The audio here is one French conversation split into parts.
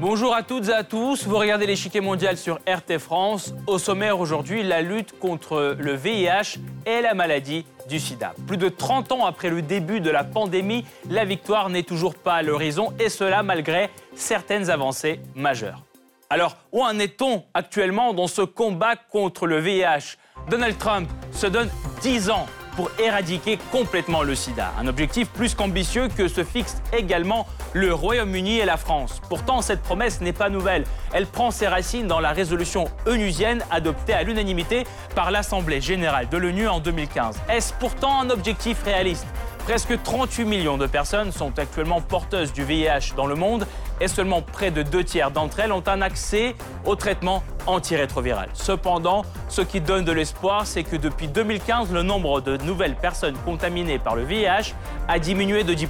Bonjour à toutes et à tous, vous regardez l'échiquier mondial sur RT France. Au sommaire aujourd'hui, la lutte contre le VIH et la maladie du sida. Plus de 30 ans après le début de la pandémie, la victoire n'est toujours pas à l'horizon et cela malgré certaines avancées majeures. Alors, où en est-on actuellement dans ce combat contre le VIH Donald Trump se donne 10 ans pour éradiquer complètement le sida. Un objectif plus qu'ambitieux que se fixe également le Royaume-Uni et la France. Pourtant, cette promesse n'est pas nouvelle. Elle prend ses racines dans la résolution onusienne adoptée à l'unanimité par l'Assemblée générale de l'ONU en 2015. Est-ce pourtant un objectif réaliste? Presque 38 millions de personnes sont actuellement porteuses du VIH dans le monde et seulement près de deux tiers d'entre elles ont un accès au traitement antirétroviral. Cependant, ce qui donne de l'espoir, c'est que depuis 2015, le nombre de nouvelles personnes contaminées par le VIH a diminué de 10%.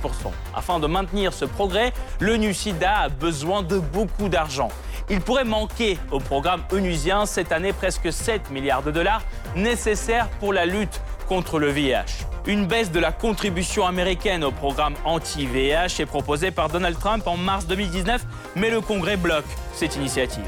Afin de maintenir ce progrès, le NUSIDA a besoin de beaucoup d'argent. Il pourrait manquer au programme onusien cette année presque 7 milliards de dollars nécessaires pour la lutte contre le VIH. Une baisse de la contribution américaine au programme anti-VIH est proposée par Donald Trump en mars 2019, mais le Congrès bloque cette initiative.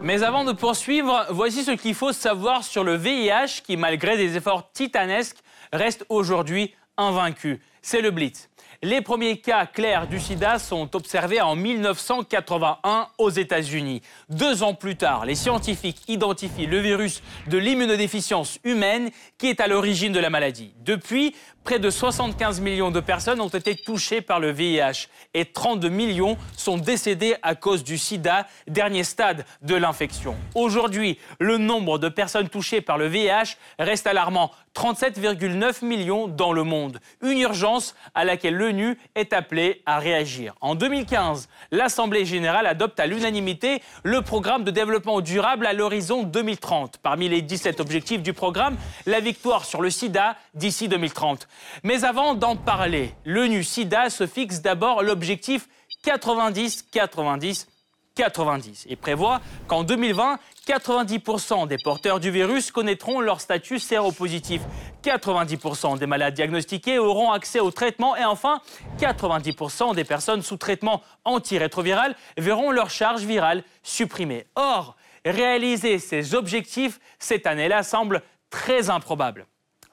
Mais avant de poursuivre, voici ce qu'il faut savoir sur le VIH qui, malgré des efforts titanesques, reste aujourd'hui invaincu. C'est le Blitz. Les premiers cas clairs du sida sont observés en 1981 aux États-Unis. Deux ans plus tard, les scientifiques identifient le virus de l'immunodéficience humaine qui est à l'origine de la maladie. Depuis, près de 75 millions de personnes ont été touchées par le VIH et 32 millions sont décédées à cause du sida, dernier stade de l'infection. Aujourd'hui, le nombre de personnes touchées par le VIH reste alarmant. 37,9 millions dans le monde. Une urgence à laquelle l'ONU est appelée à réagir. En 2015, l'Assemblée générale adopte à l'unanimité le programme de développement durable à l'horizon 2030. Parmi les 17 objectifs du programme, la victoire sur le sida d'ici 2030. Mais avant d'en parler, l'ONU SIDA se fixe d'abord l'objectif 90-90 90 et prévoit qu'en 2020, 90% des porteurs du virus connaîtront leur statut séropositif. 90% des malades diagnostiqués auront accès au traitement et enfin 90% des personnes sous traitement antirétroviral verront leur charge virale supprimée. Or, réaliser ces objectifs cette année-là semble très improbable.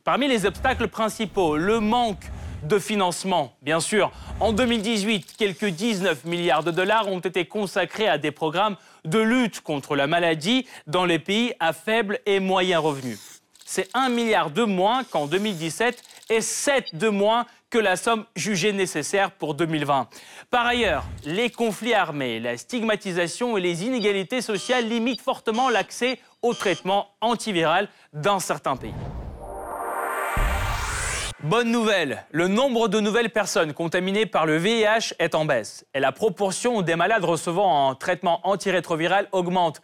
Parmi les obstacles principaux, le manque de financement, bien sûr. En 2018, quelques 19 milliards de dollars ont été consacrés à des programmes de lutte contre la maladie dans les pays à faible et moyen revenu. C'est 1 milliard de moins qu'en 2017 et 7 de moins que la somme jugée nécessaire pour 2020. Par ailleurs, les conflits armés, la stigmatisation et les inégalités sociales limitent fortement l'accès au traitement antiviral dans certains pays. Bonne nouvelle, le nombre de nouvelles personnes contaminées par le VIH est en baisse et la proportion des malades recevant un traitement antirétroviral augmente.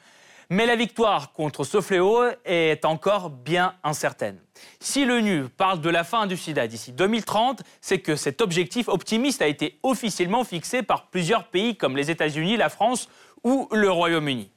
Mais la victoire contre ce fléau est encore bien incertaine. Si l'ONU parle de la fin du sida d'ici 2030, c'est que cet objectif optimiste a été officiellement fixé par plusieurs pays comme les États-Unis, la France ou le Royaume-Uni.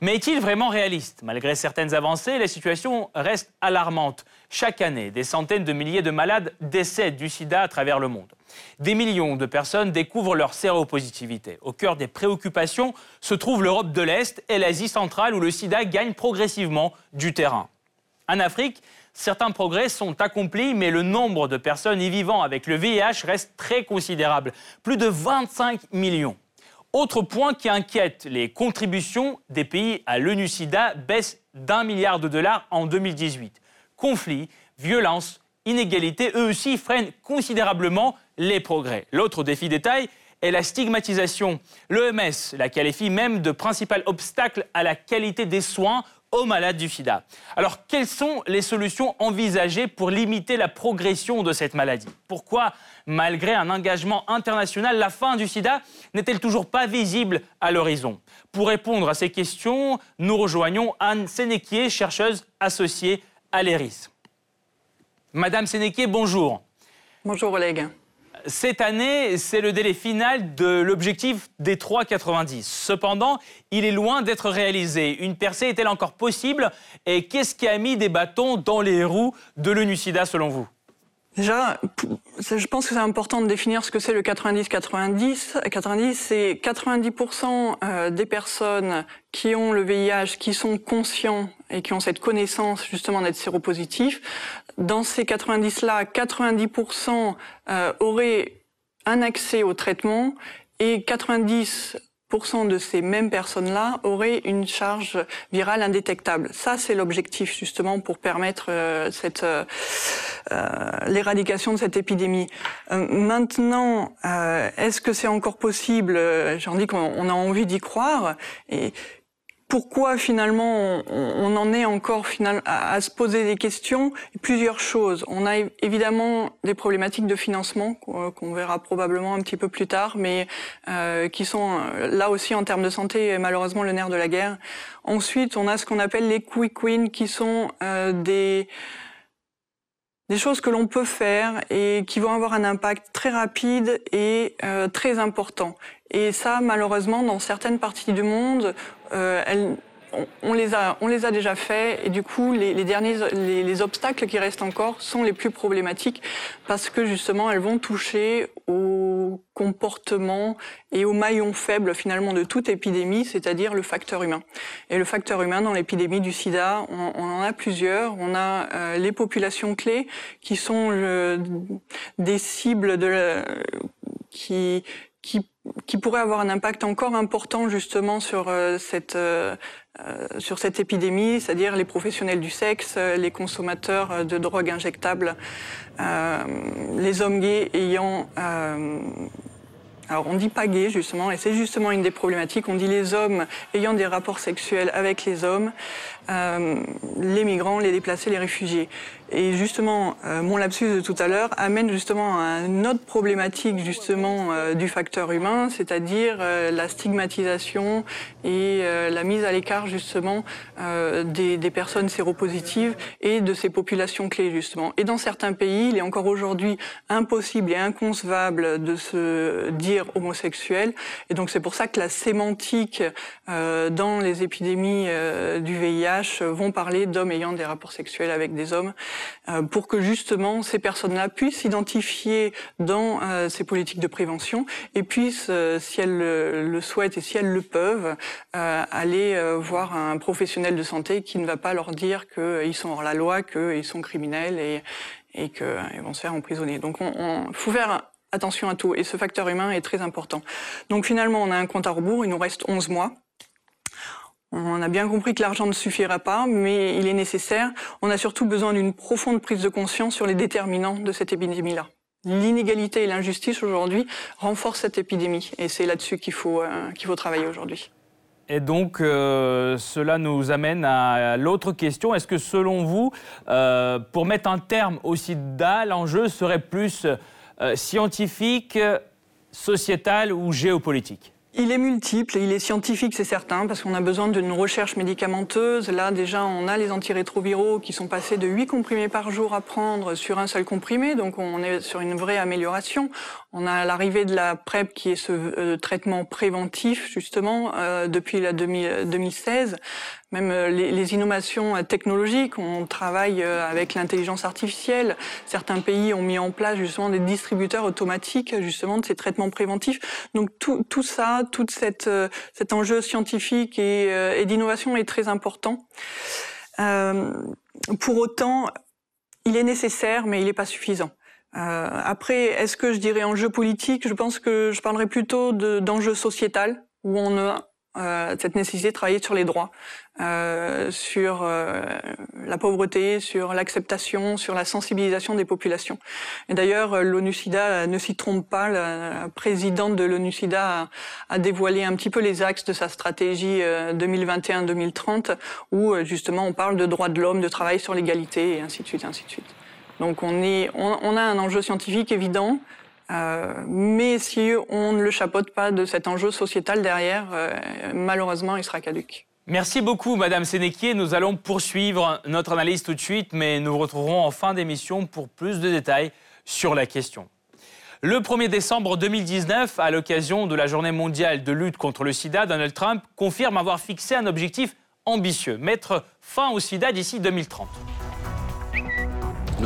Mais est-il vraiment réaliste? Malgré certaines avancées, la situation reste alarmante. Chaque année, des centaines de milliers de malades décèdent du sida à travers le monde. Des millions de personnes découvrent leur séropositivité. Au cœur des préoccupations se trouvent l'Europe de l'Est et l'Asie centrale où le sida gagne progressivement du terrain. En Afrique, certains progrès sont accomplis, mais le nombre de personnes y vivant avec le VIH reste très considérable. Plus de 25 millions. Autre point qui inquiète, les contributions des pays à l'ONU-SIDA baissent d'un milliard de dollars en 2018. Conflits, violences, inégalités, eux aussi freinent considérablement les progrès. L'autre défi de taille est la stigmatisation. L'OMS la qualifie même de principal obstacle à la qualité des soins aux malades du sida. Alors, quelles sont les solutions envisagées pour limiter la progression de cette maladie? Pourquoi, malgré un engagement international, la fin du sida n'est-elle toujours pas visible à l'horizon? Pour répondre à ces questions, nous rejoignons Anne Sénéquier, chercheuse associée à l'ERIS. Madame Sénéquier, bonjour. Bonjour Oleg cette année, c'est le délai final de l'objectif des 3,90. Cependant, il est loin d'être réalisé. Une percée est-elle encore possible? Et qu'est-ce qui a mis des bâtons dans les roues de l'ONU-SIDA selon vous? Déjà, je pense que c'est important de définir ce que c'est le 90-90. 90, c'est 90% euh, des personnes qui ont le VIH, qui sont conscients et qui ont cette connaissance justement d'être séropositifs. Dans ces 90-là, 90%, euh, auraient un accès au traitement et 90 de ces mêmes personnes-là auraient une charge virale indétectable. Ça, c'est l'objectif justement pour permettre euh, cette euh, euh, l'éradication de cette épidémie. maintenant, est-ce que c'est encore possible? J'en dis qu'on a envie d'y croire. Pourquoi finalement on, en est encore final, à, se poser des questions Plusieurs choses. On a évidemment des problématiques de financement qu'on verra probablement un petit peu plus tard, mais euh, qui sont euh, là aussi en termes de santé malheureusement le nerf de la guerre. Ensuite, on a ce qu'on appelle les quick wins, qui sont euh, des choses que l'on peut faire et qui vont avoir un impact très rapide et euh, très important. Et ça, malheureusement, dans certaines parties du monde, euh, elles, on, les a, on les a déjà faits et du coup, les, derniers, les, obstacles qui restent encore sont les plus problématiques parce que justement, elles vont toucher au comportement et au maillon faible finalement de toute épidémie, c'est-à-dire le facteur humain. Et le facteur humain dans l'épidémie du SIDA, on, en a plusieurs. On a euh, les populations clés qui sont des cibles de qui qui qui pourrait avoir un impact encore important justement sur euh, cette euh, euh, sur cette épidémie, c'est-à-dire les professionnels du sexe, les consommateurs de drogues injectables, les hommes gays ayant alors on dit pas gay justement, et c'est justement une des problématiques. On dit les hommes ayant des rapports sexuels avec les hommes, euh, les migrants, les déplacés, les réfugiés. Et justement, euh, mon lapsus de tout à l'heure amène justement à une autre problématique justement euh, du facteur humain, c'est-à-dire euh, la stigmatisation et la mise à l'écart justement des, des, personnes séropositives et de ces populations clés justement. Et dans certains pays, il est encore aujourd'hui impossible et inconcevable de se dire homosexuel. Et donc c'est pour ça que la sémantique dans les épidémies du VIH vont parler d'hommes ayant des rapports sexuels avec des hommes. Euh, pour que justement ces personnes-là puissent s'identifier dans euh, ces politiques de prévention et puissent, euh, si elles le, souhaitent et si elles le peuvent, aller voir un professionnel de santé qui ne va pas leur dire qu'ils sont hors la loi, qu'ils sont criminels et, et qu'ils vont se faire emprisonner. Donc on, faut faire attention à tout et ce facteur humain est très important. Donc finalement, on a un compte à rebours, il nous reste 11 mois. On a bien compris que l'argent ne suffira pas, mais il est nécessaire. On a surtout besoin d'une profonde prise de conscience sur les déterminants de cette épidémie-là. L'inégalité et l'injustice aujourd'hui renforcent cette épidémie, et c'est là-dessus qu'il faut, euh, qu'il faut travailler aujourd'hui. Et donc, euh, cela nous amène à l'autre question. Est-ce que selon vous, euh, pour mettre un terme au sida, l'enjeu serait plus scientifique, sociétal ou géopolitique? Il est multiple il est scientifique, c'est certain, parce qu'on a besoin d'une recherche médicamenteuse. Là, déjà, on a les antirétroviraux qui sont passés de 8 comprimés par jour à prendre sur un seul comprimé, donc on est sur une vraie amélioration. On a l'arrivée de la PrEP qui est ce euh, traitement préventif, justement, euh, depuis la 2016 même euh, les, innovations technologiques. On travaille avec l'intelligence artificielle. Certains pays ont mis en place justement des distributeurs automatiques justement de ces traitements préventifs. Donc tout, tout ça, tout cette, cet enjeu scientifique et, et d'innovation est très important. Euh, pour autant, il est nécessaire, mais il n'est pas suffisant. Euh, après, est-ce que je dirais enjeu politique Je pense que je parlerais plutôt d'enjeu sociétal, où on a euh, cette nécessité de travailler sur les droits, euh, sur euh, la pauvreté, sur l'acceptation, sur la sensibilisation des populations. Et d'ailleurs, l'ONU-SIDA ne s'y trompe pas. La présidente de l'ONU-SIDA a, a, dévoilé un petit peu les axes de sa stratégie 2021-2030, où justement on parle de droits de l'homme, de travail sur l'égalité, et ainsi de suite, ainsi de suite. Donc on, a un enjeu scientifique évident, euh, mais si on ne le chapeaute pas de cet enjeu sociétal derrière, euh, malheureusement, il sera caduque. Merci beaucoup, Madame Sénéquier. Nous allons poursuivre notre analyse tout de suite, mais nous retrouverons en fin d'émission pour plus de détails sur la question. Le 1er décembre 2019, à l'occasion de la journée mondiale de lutte contre le sida, Donald Trump confirme avoir fixé un objectif ambitieux, mettre fin au sida d'ici 2030.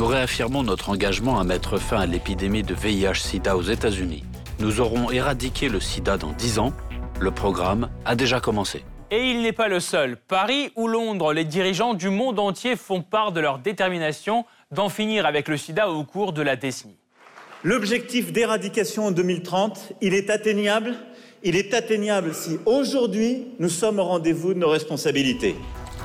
Nous réaffirmons notre engagement à mettre fin à l'épidémie de VIH-Sida aux États-Unis. Nous aurons éradiqué le sida dans 10 ans. Le programme a déjà commencé. Et il n'est pas le seul. Paris ou Londres, les dirigeants du monde entier font part de leur détermination d'en finir avec le sida au cours de la décennie. L'objectif d'éradication en 2030, il est atteignable. Il est atteignable si aujourd'hui nous sommes au rendez-vous de nos responsabilités.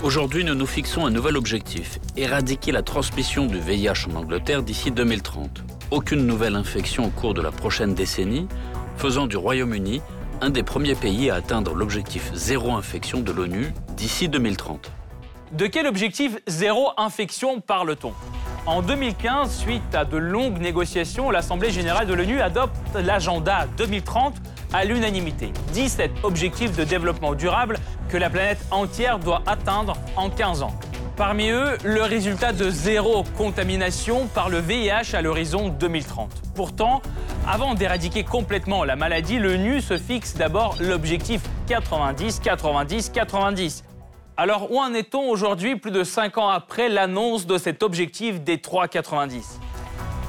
Aujourd'hui, nous nous fixons un nouvel objectif, éradiquer la transmission du VIH en Angleterre d'ici 2030. Aucune nouvelle infection au cours de la prochaine décennie, faisant du Royaume-Uni un des premiers pays à atteindre l'objectif zéro infection de l'ONU d'ici 2030. De quel objectif zéro infection parle-t-on? En 2015, suite à de longues négociations, l'Assemblée générale de l'ONU adopte l'agenda 2030 à l'unanimité. 17 objectifs de développement durable que la planète entière doit atteindre en 15 ans. Parmi eux, le résultat de zéro contamination par le VIH à l'horizon 2030. Pourtant, avant d'éradiquer complètement la maladie, l'ONU se fixe d'abord l'objectif 90-90-90. Alors où en est-on aujourd'hui, plus de 5 ans après l'annonce de cet objectif des 3,90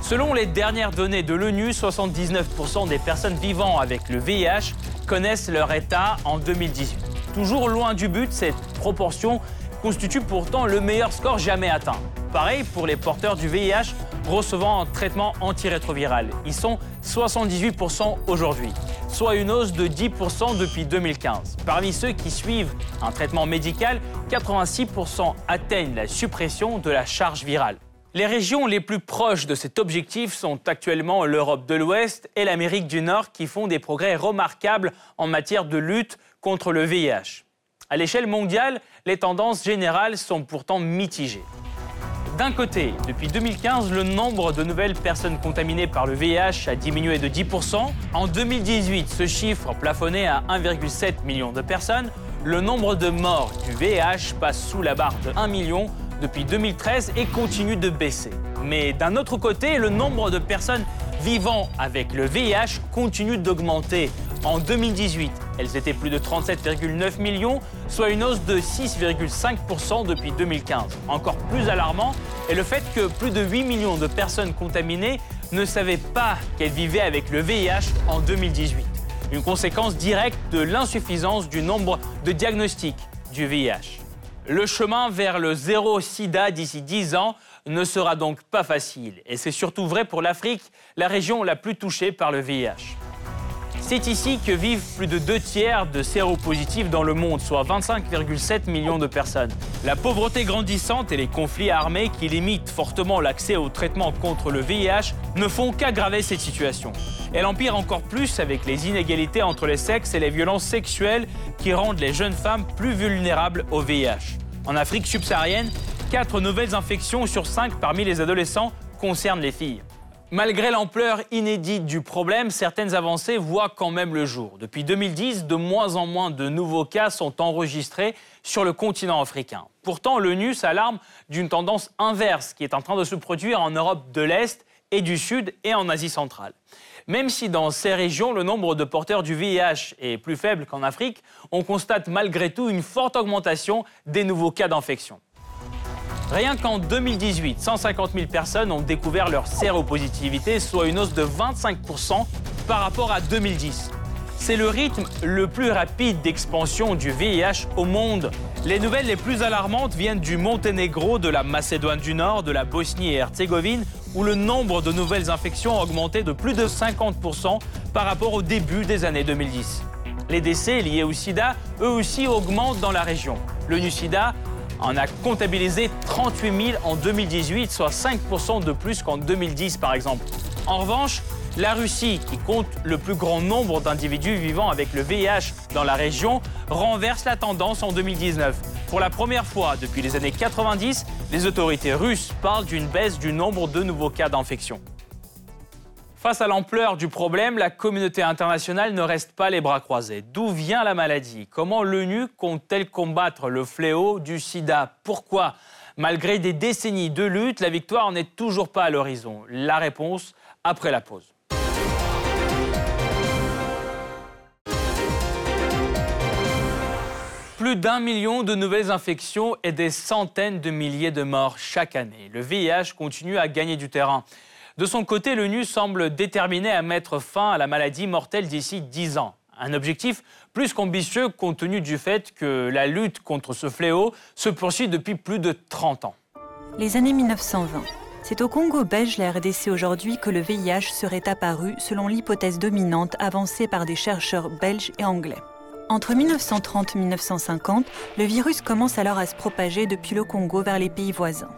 Selon les dernières données de l'ONU, 79% des personnes vivant avec le VIH connaissent leur état en 2018. Toujours loin du but, cette proportion constitue pourtant le meilleur score jamais atteint. Pareil pour les porteurs du VIH recevant un traitement antirétroviral. Ils sont 78% aujourd'hui, soit une hausse de 10% depuis 2015. Parmi ceux qui suivent un traitement médical, 86% atteignent la suppression de la charge virale. Les régions les plus proches de cet objectif sont actuellement l'Europe de l'Ouest et l'Amérique du Nord qui font des progrès remarquables en matière de lutte contre le VIH. À l'échelle mondiale, les tendances générales sont pourtant mitigées. D'un côté, depuis 2015, le nombre de nouvelles personnes contaminées par le VIH a diminué de 10%. En 2018, ce chiffre plafonnait à 1,7 million de personnes. Le nombre de morts du VIH passe sous la barre de 1 million depuis 2013 et continue de baisser. Mais d'un autre côté, le nombre de personnes vivant avec le VIH continue d'augmenter. En 2018, elles étaient plus de 37,9 millions, soit une hausse de 6,5% depuis 2015. Encore plus alarmant est le fait que plus de 8 millions de personnes contaminées ne savaient pas qu'elles vivaient avec le VIH en 2018. Une conséquence directe de l'insuffisance du nombre de diagnostics du VIH. Le chemin vers le zéro sida d'ici 10 ans ne sera donc pas facile. Et c'est surtout vrai pour l'Afrique, la région la plus touchée par le VIH. C'est ici que vivent plus de deux tiers de séropositifs dans le monde, soit 25,7 millions de personnes. La pauvreté grandissante et les conflits armés qui limitent fortement l'accès au traitement contre le VIH ne font qu'aggraver cette situation. Elle empire encore plus avec les inégalités entre les sexes et les violences sexuelles qui rendent les jeunes femmes plus vulnérables au VIH. En Afrique subsaharienne, 4 nouvelles infections sur 5 parmi les adolescents concernent les filles. Malgré l'ampleur inédite du problème, certaines avancées voient quand même le jour. Depuis 2010, de moins en moins de nouveaux cas sont enregistrés sur le continent africain. Pourtant, l'ONU s'alarme d'une tendance inverse qui est en train de se produire en Europe de l'Est et du Sud et en Asie centrale. Même si dans ces régions, le nombre de porteurs du VIH est plus faible qu'en Afrique, on constate malgré tout une forte augmentation des nouveaux cas d'infection. Rien qu'en 2018, 150 000 personnes ont découvert leur séropositivité, soit une hausse de 25% par rapport à 2010. C'est le rythme le plus rapide d'expansion du VIH au monde. Les nouvelles les plus alarmantes viennent du Monténégro, de la Macédoine du Nord, de la Bosnie et Herzégovine, où le nombre de nouvelles infections a augmenté de plus de 50% par rapport au début des années 2010. Les décès liés au sida, eux aussi, augmentent dans la région. Le NUSIDA en a comptabilisé 38 000 en 2018, soit 5% de plus qu'en 2010 par exemple. En revanche, la Russie, qui compte le plus grand nombre d'individus vivant avec le VIH dans la région, renverse la tendance en 2019. Pour la première fois depuis les années 90, les autorités russes parlent d'une baisse du nombre de nouveaux cas d'infection. Face à l'ampleur du problème, la communauté internationale ne reste pas les bras croisés. D'où vient la maladie? Comment l'ONU compte-t-elle combattre le fléau du sida? Pourquoi? Malgré des décennies de lutte, la victoire n'est toujours pas à l'horizon. La réponse après la pause. Plus d'un million de nouvelles infections et des centaines de milliers de morts chaque année. Le VIH continue à gagner du terrain. De son côté, l'ONU semble déterminé à mettre fin à la maladie mortelle d'ici 10 ans. Un objectif plus qu'ambitieux compte tenu du fait que la lutte contre ce fléau se poursuit depuis plus de 30 ans. Les années 1920. C'est au Congo belge, la RDC aujourd'hui, que le VIH serait apparu selon l'hypothèse dominante avancée par des chercheurs belges et anglais. Entre 1930 et 1950, le virus commence alors à se propager depuis le Congo vers les pays voisins.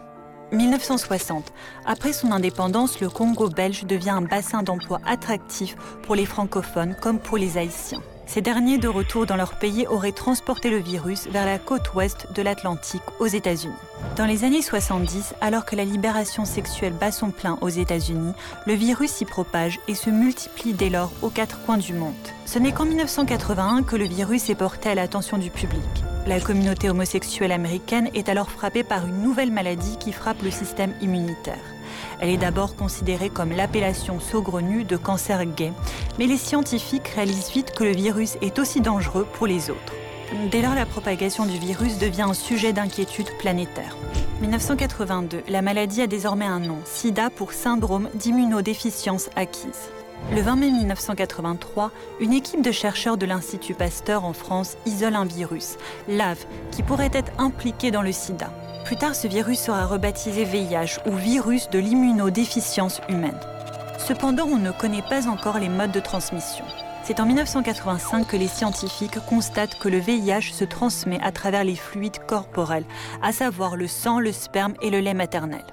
1960. Après son indépendance, le Congo belge devient un bassin d'emploi attractif pour les francophones comme pour les haïtiens. Ces derniers, de retour dans leur pays, auraient transporté le virus vers la côte ouest de l'Atlantique, aux États-Unis. Dans les années 70, alors que la libération sexuelle bat son plein aux États-Unis, le virus s'y propage et se multiplie dès lors aux quatre coins du monde. Ce n'est qu'en 1981 que le virus est porté à l'attention du public. La communauté homosexuelle américaine est alors frappée par une nouvelle maladie qui frappe le système immunitaire. Elle est d'abord considérée comme l'appellation saugrenue de cancer gay, mais les scientifiques réalisent vite que le virus est aussi dangereux pour les autres. Dès lors, la propagation du virus devient un sujet d'inquiétude planétaire. 1982, la maladie a désormais un nom, SIDA pour syndrome d'immunodéficience acquise. Le 20 mai 1983, une équipe de chercheurs de l'Institut Pasteur en France isole un virus, l'AV, qui pourrait être impliqué dans le sida. Plus tard, ce virus sera rebaptisé VIH ou virus de l'immunodéficience humaine. Cependant, on ne connaît pas encore les modes de transmission. C'est en 1985 que les scientifiques constatent que le VIH se transmet à travers les fluides corporels, à savoir le sang, le sperme et le lait maternel.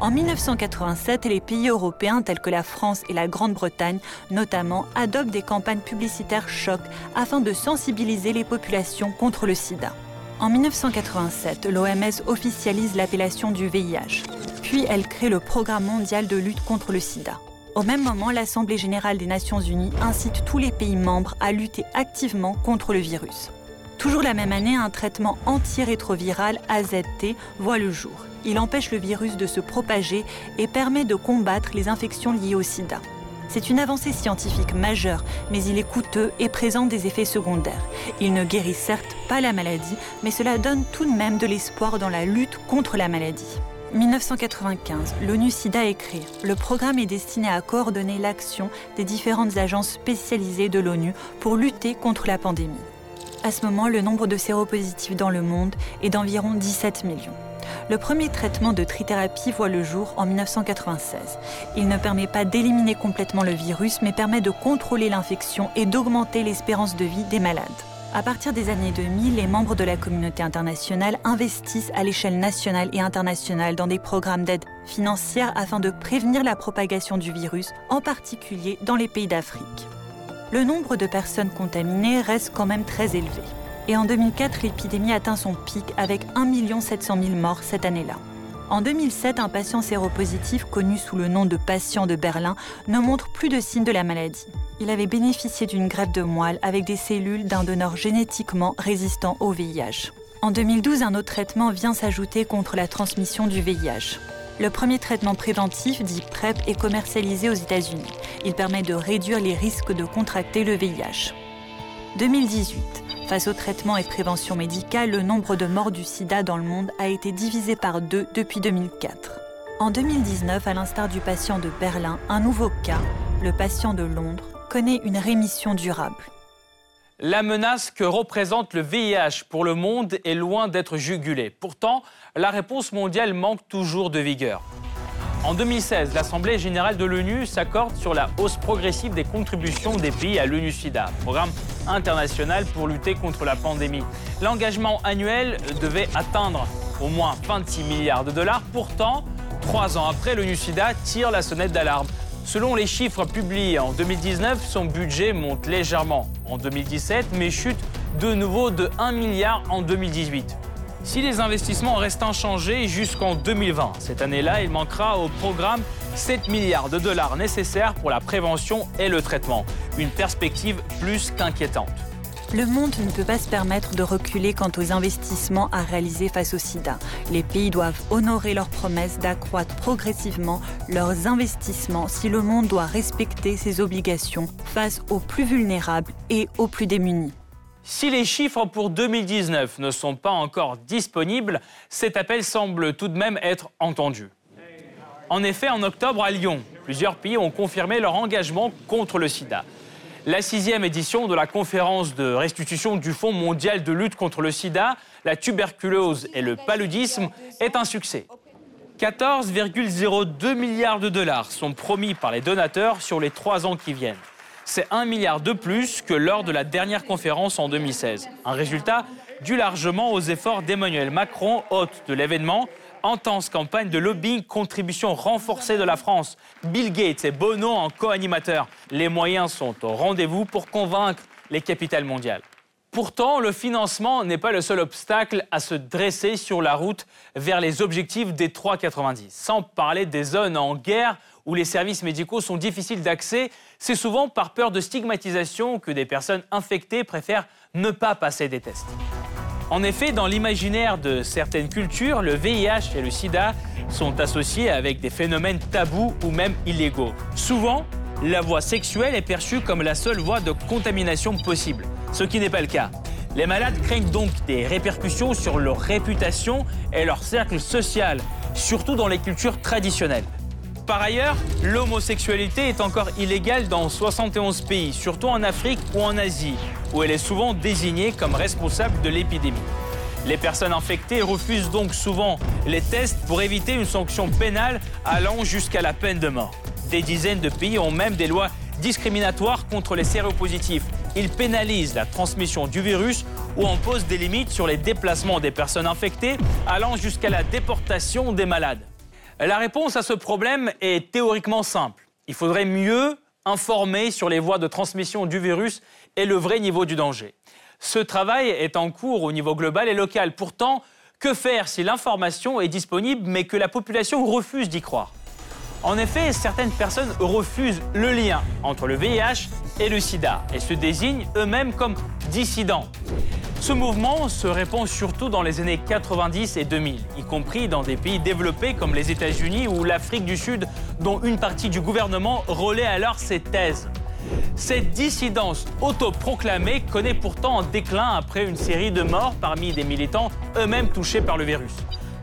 En 1987, les pays européens tels que la France et la Grande-Bretagne notamment adoptent des campagnes publicitaires choc afin de sensibiliser les populations contre le sida. En 1987, l'OMS officialise l'appellation du VIH. Puis elle crée le Programme mondial de lutte contre le sida. Au même moment, l'Assemblée générale des Nations unies incite tous les pays membres à lutter activement contre le virus. Toujours la même année, un traitement antirétroviral AZT voit le jour. Il empêche le virus de se propager et permet de combattre les infections liées au sida. C'est une avancée scientifique majeure, mais il est coûteux et présente des effets secondaires. Il ne guérit certes pas la maladie, mais cela donne tout de même de l'espoir dans la lutte contre la maladie. 1995, l'ONU SIDA est. Le programme est destiné à coordonner l'action des différentes agences spécialisées de l'ONU pour lutter contre la pandémie. À ce moment, le nombre de séropositifs dans le monde est d'environ 17 millions. Le premier traitement de trithérapie voit le jour en 1996. Il ne permet pas d'éliminer complètement le virus, mais permet de contrôler l'infection et d'augmenter l'espérance de vie des malades. À partir des années 2000, les membres de la communauté internationale investissent à l'échelle nationale et internationale dans des programmes d'aide financière afin de prévenir la propagation du virus, en particulier dans les pays d'Afrique. Le nombre de personnes contaminées reste quand même très élevé. Et en 2004, l'épidémie atteint son pic avec 1 700 000 morts cette année-là. En 2007, un patient séropositif connu sous le nom de patient de Berlin ne montre plus de signes de la maladie. Il avait bénéficié d'une greffe de moelle avec des cellules d'un donneur génétiquement résistant au VIH. En 2012, un autre traitement vient s'ajouter contre la transmission du VIH. Le premier traitement préventif, dit PrEP, est commercialisé aux États-Unis. Il permet de réduire les risques de contracter le VIH. 2018. Face au traitement et prévention médicale, le nombre de morts du sida dans le monde a été divisé par deux depuis 2004. En 2019, à l'instar du patient de Berlin, un nouveau cas, le patient de Londres, connaît une rémission durable. La menace que représente le VIH pour le monde est loin d'être jugulée. Pourtant, la réponse mondiale manque toujours de vigueur. En 2016, l'Assemblée générale de l'ONU s'accorde sur la hausse progressive des contributions des pays à l'ONU-SIDA, programme international pour lutter contre la pandémie. L'engagement annuel devait atteindre au moins 26 milliards de dollars. Pourtant, trois ans après, l'ONU-SIDA tire la sonnette d'alarme. Selon les chiffres publiés en 2019, son budget monte légèrement en 2017, mais chute de nouveau de 1 milliard en 2018 si les investissements restent inchangés jusqu'en 2020. Cette année-là, il manquera au programme 7 milliards de dollars nécessaires pour la prévention et le traitement. Une perspective plus qu'inquiétante. Le monde ne peut pas se permettre de reculer quant aux investissements à réaliser face au sida. Les pays doivent honorer leurs promesses d'accroître progressivement leurs investissements si le monde doit respecter ses obligations face aux plus vulnérables et aux plus démunis. Si les chiffres pour 2019 ne sont pas encore disponibles, cet appel semble tout de même être entendu. En effet, en octobre à Lyon, plusieurs pays ont confirmé leur engagement contre le sida. La sixième édition de la conférence de restitution du Fonds mondial de lutte contre le sida, la tuberculose et le paludisme est un succès. 14,02 milliards de dollars sont promis par les donateurs sur les trois ans qui viennent. C'est un milliard de plus que lors de la dernière conférence en 2016. Un résultat dû largement aux efforts d'Emmanuel Macron, hôte de l'événement, intense campagne de lobbying, contribution renforcée de la France. Bill Gates et Bono en co-animateur. Les moyens sont au rendez-vous pour convaincre les capitales mondiales. Pourtant, le financement n'est pas le seul obstacle à se dresser sur la route vers les objectifs des 3,90. Sans parler des zones en guerre où les services médicaux sont difficiles d'accès, c'est souvent par peur de stigmatisation que des personnes infectées préfèrent ne pas passer des tests. En effet, dans l'imaginaire de certaines cultures, le VIH et le sida sont associés avec des phénomènes tabous ou même illégaux. Souvent, la voie sexuelle est perçue comme la seule voie de contamination possible, ce qui n'est pas le cas. Les malades craignent donc des répercussions sur leur réputation et leur cercle social, surtout dans les cultures traditionnelles. Par ailleurs, l'homosexualité est encore illégale dans 71 pays, surtout en Afrique ou en Asie, où elle est souvent désignée comme responsable de l'épidémie. Les personnes infectées refusent donc souvent les tests pour éviter une sanction pénale allant jusqu'à la peine de mort. Des dizaines de pays ont même des lois discriminatoires contre les séropositifs. Ils pénalisent la transmission du virus ou imposent des limites sur les déplacements des personnes infectées, allant jusqu'à la déportation des malades. La réponse à ce problème est théoriquement simple. Il faudrait mieux informer sur les voies de transmission du virus et le vrai niveau du danger. Ce travail est en cours au niveau global et local. Pourtant, que faire si l'information est disponible mais que la population refuse d'y croire? En effet, certaines personnes refusent le lien entre le VIH et le sida et se désignent eux-mêmes comme dissidents. Ce mouvement se répand surtout dans les années 90 et 2000, y compris dans des pays développés comme les États-Unis ou l'Afrique du Sud, dont une partie du gouvernement relaie alors ces thèses. Cette dissidence autoproclamée connaît pourtant un déclin après une série de morts parmi des militants eux-mêmes touchés par le virus.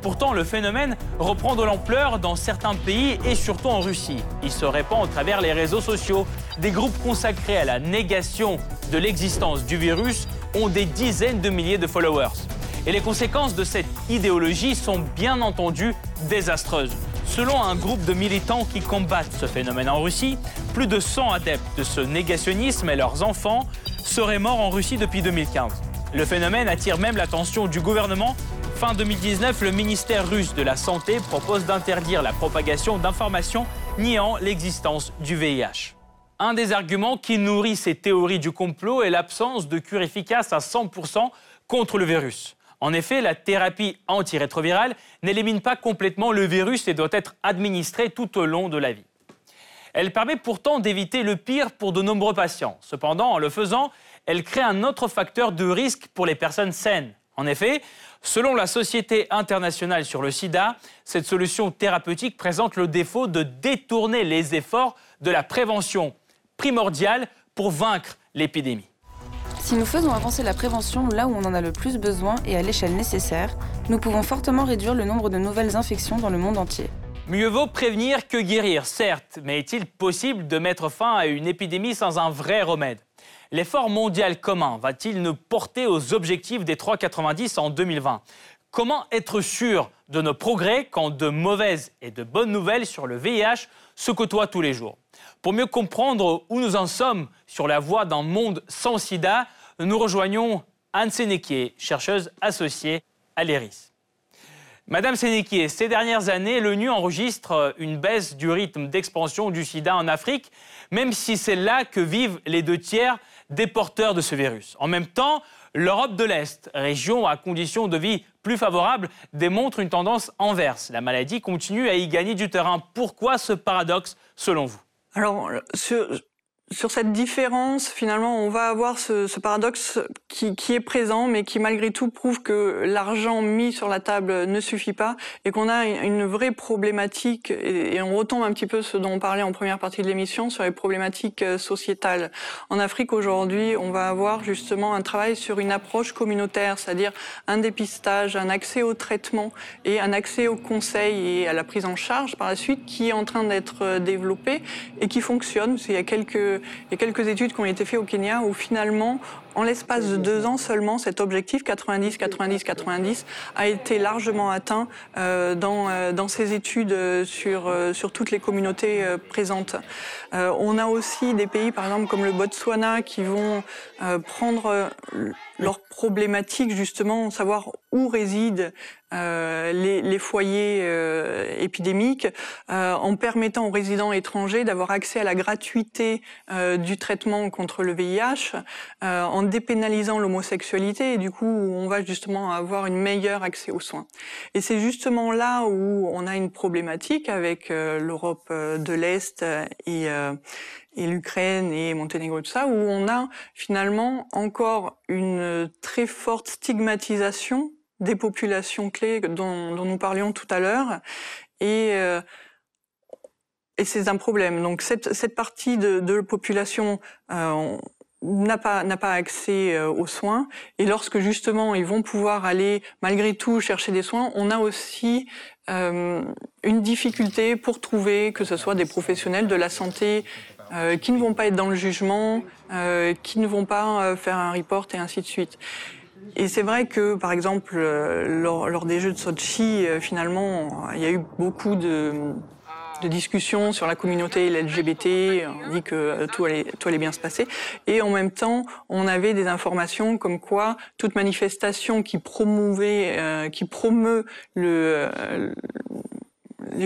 Pourtant, le phénomène reprend de l'ampleur dans certains pays et surtout en Russie. Il se répand à travers les réseaux sociaux. Des groupes consacrés à la négation de l'existence du virus ont des dizaines de milliers de followers. Et les conséquences de cette idéologie sont bien entendu désastreuses. Selon un groupe de militants qui combattent ce phénomène en Russie, plus de 100 adeptes de ce négationnisme et leurs enfants seraient morts en Russie depuis 2015. Le phénomène attire même l'attention du gouvernement Fin 2019, le ministère russe de la Santé propose d'interdire la propagation d'informations niant l'existence du VIH. Un des arguments qui nourrit ces théories du complot est l'absence de cure efficace à 100% contre le virus. En effet, la thérapie antirétrovirale n'élimine pas complètement le virus et doit être administrée tout au long de la vie. Elle permet pourtant d'éviter le pire pour de nombreux patients. Cependant, en le faisant, elle crée un autre facteur de risque pour les personnes saines. En effet, Selon la Société internationale sur le sida, cette solution thérapeutique présente le défaut de détourner les efforts de la prévention primordiale pour vaincre l'épidémie. Si nous faisons avancer la prévention là où on en a le plus besoin et à l'échelle nécessaire, nous pouvons fortement réduire le nombre de nouvelles infections dans le monde entier. Mieux vaut prévenir que guérir, certes, mais est-il possible de mettre fin à une épidémie sans un vrai remède? L'effort mondial commun va-t-il nous porter aux objectifs des 3,90 en 2020 Comment être sûr de nos progrès quand de mauvaises et de bonnes nouvelles sur le VIH se côtoient tous les jours? Pour mieux comprendre où nous en sommes sur la voie d'un monde sans sida, nous rejoignons Anne Sénéquier, chercheuse associée à l'ERIS. Madame Sénéquier, ces dernières années, l'ONU enregistre une baisse du rythme d'expansion du sida en Afrique, même si c'est là que vivent les deux tiers des porteurs de ce virus. En même temps, l'Europe de l'Est, région à conditions de vie plus favorables, démontre une tendance inverse. La maladie continue à y gagner du terrain. Pourquoi ce paradoxe selon vous? Cette différence, finalement, on va avoir ce, ce paradoxe qui, qui, est présent, mais qui malgré tout prouve que l'argent mis sur la table ne suffit pas et qu'on a une vraie problématique, et, on retombe un petit peu ce dont on parlait en première partie de l'émission sur les problématiques euh, sociétales. En Afrique aujourd'hui, on va avoir justement un travail sur une approche communautaire, c'est-à-dire un dépistage, un accès au traitement et un accès au conseil et à la prise en charge par la suite qui est en train d'être euh, développé et qui fonctionne. Il y a quelques il y a quelques études qui ont été faites au Kenya où finalement, en l'espace de deux ans seulement, cet objectif 90, 90, 90 a été largement atteint euh, dans, euh, dans ces études euh, sur, sur toutes les communautés présentes. on a aussi des pays, par exemple, comme le Botswana, qui vont prendre leurs problématiques, justement, savoir où résident euh, les, les, foyers euh, épidémiques, euh, en permettant aux résidents étrangers d'avoir accès à la gratuité du traitement contre le VIH, en dépénalisant l'homosexualité, et du coup, on va justement avoir une meilleure accès aux soins. Et c'est justement là où on a une problématique avec l'Europe de l'Est et et l'Ukraine et Monténégro, tout ça, où on a finalement encore une très forte stigmatisation des populations clés dont, dont nous parlions tout à l'heure. Et, euh, et c'est un problème. Donc cette, cette partie de, de la population euh, n'a pas pas accès euh, aux soins. Et lorsque justement ils vont pouvoir aller malgré tout chercher des soins, on a aussi euh, une difficulté pour trouver que ce soit des professionnels de la santé euh, qui ne vont pas être dans le jugement, qui ne vont pas faire un report et ainsi de suite. Et c'est vrai que, par exemple, lors, lors, des Jeux de Sochi, finalement, il y a eu beaucoup de, discussions sur la communauté LGBT. On dit que tout allait, tout allait bien se passer. Et en même temps, on avait des informations comme quoi toute manifestation qui promouvait, euh, qui promeut le, les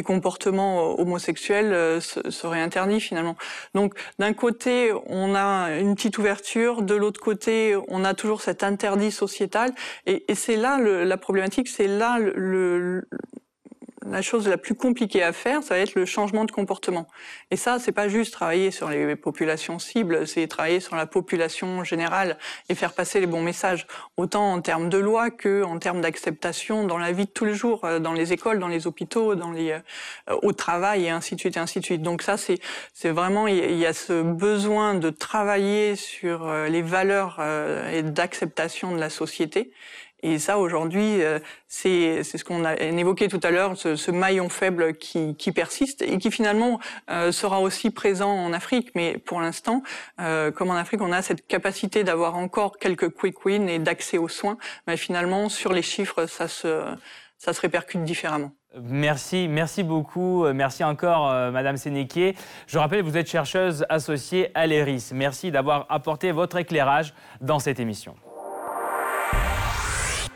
comportements homosexuels euh, seraient interdits finalement. Donc d'un côté, on a une petite ouverture, de l'autre côté, on a toujours cet interdit sociétal, et, et c'est là le, la problématique, c'est là le, la chose la plus compliquée à faire, ça va être le changement de comportement. Et ça, c'est pas juste travailler sur les populations cibles, c'est travailler sur la population générale et faire passer les bons messages, autant en termes de loi que en termes d'acceptation dans la vie de tous les jours, euh, dans les écoles, dans les hôpitaux, dans les euh, au travail et ainsi de suite et ainsi de suite. Donc ça, c'est c'est vraiment il y a ce besoin de travailler sur euh, les valeurs et d'acceptation de la société et ça, aujourd'hui, euh, c'est ce qu'on a évoqué tout à l'heure, ce, ce, maillon faible qui, qui, persiste et qui finalement euh, sera aussi présent en Afrique. Mais pour l'instant, euh, comme en Afrique, on a cette capacité d'avoir encore quelques quick wins et d'accès aux soins. Mais finalement, sur les chiffres, ça se, ça se répercute différemment. Merci, merci beaucoup. Merci encore, Madame Sénéquier. Je rappelle, vous êtes chercheuse associée à l'ERIS. Merci d'avoir apporté votre éclairage dans cette émission.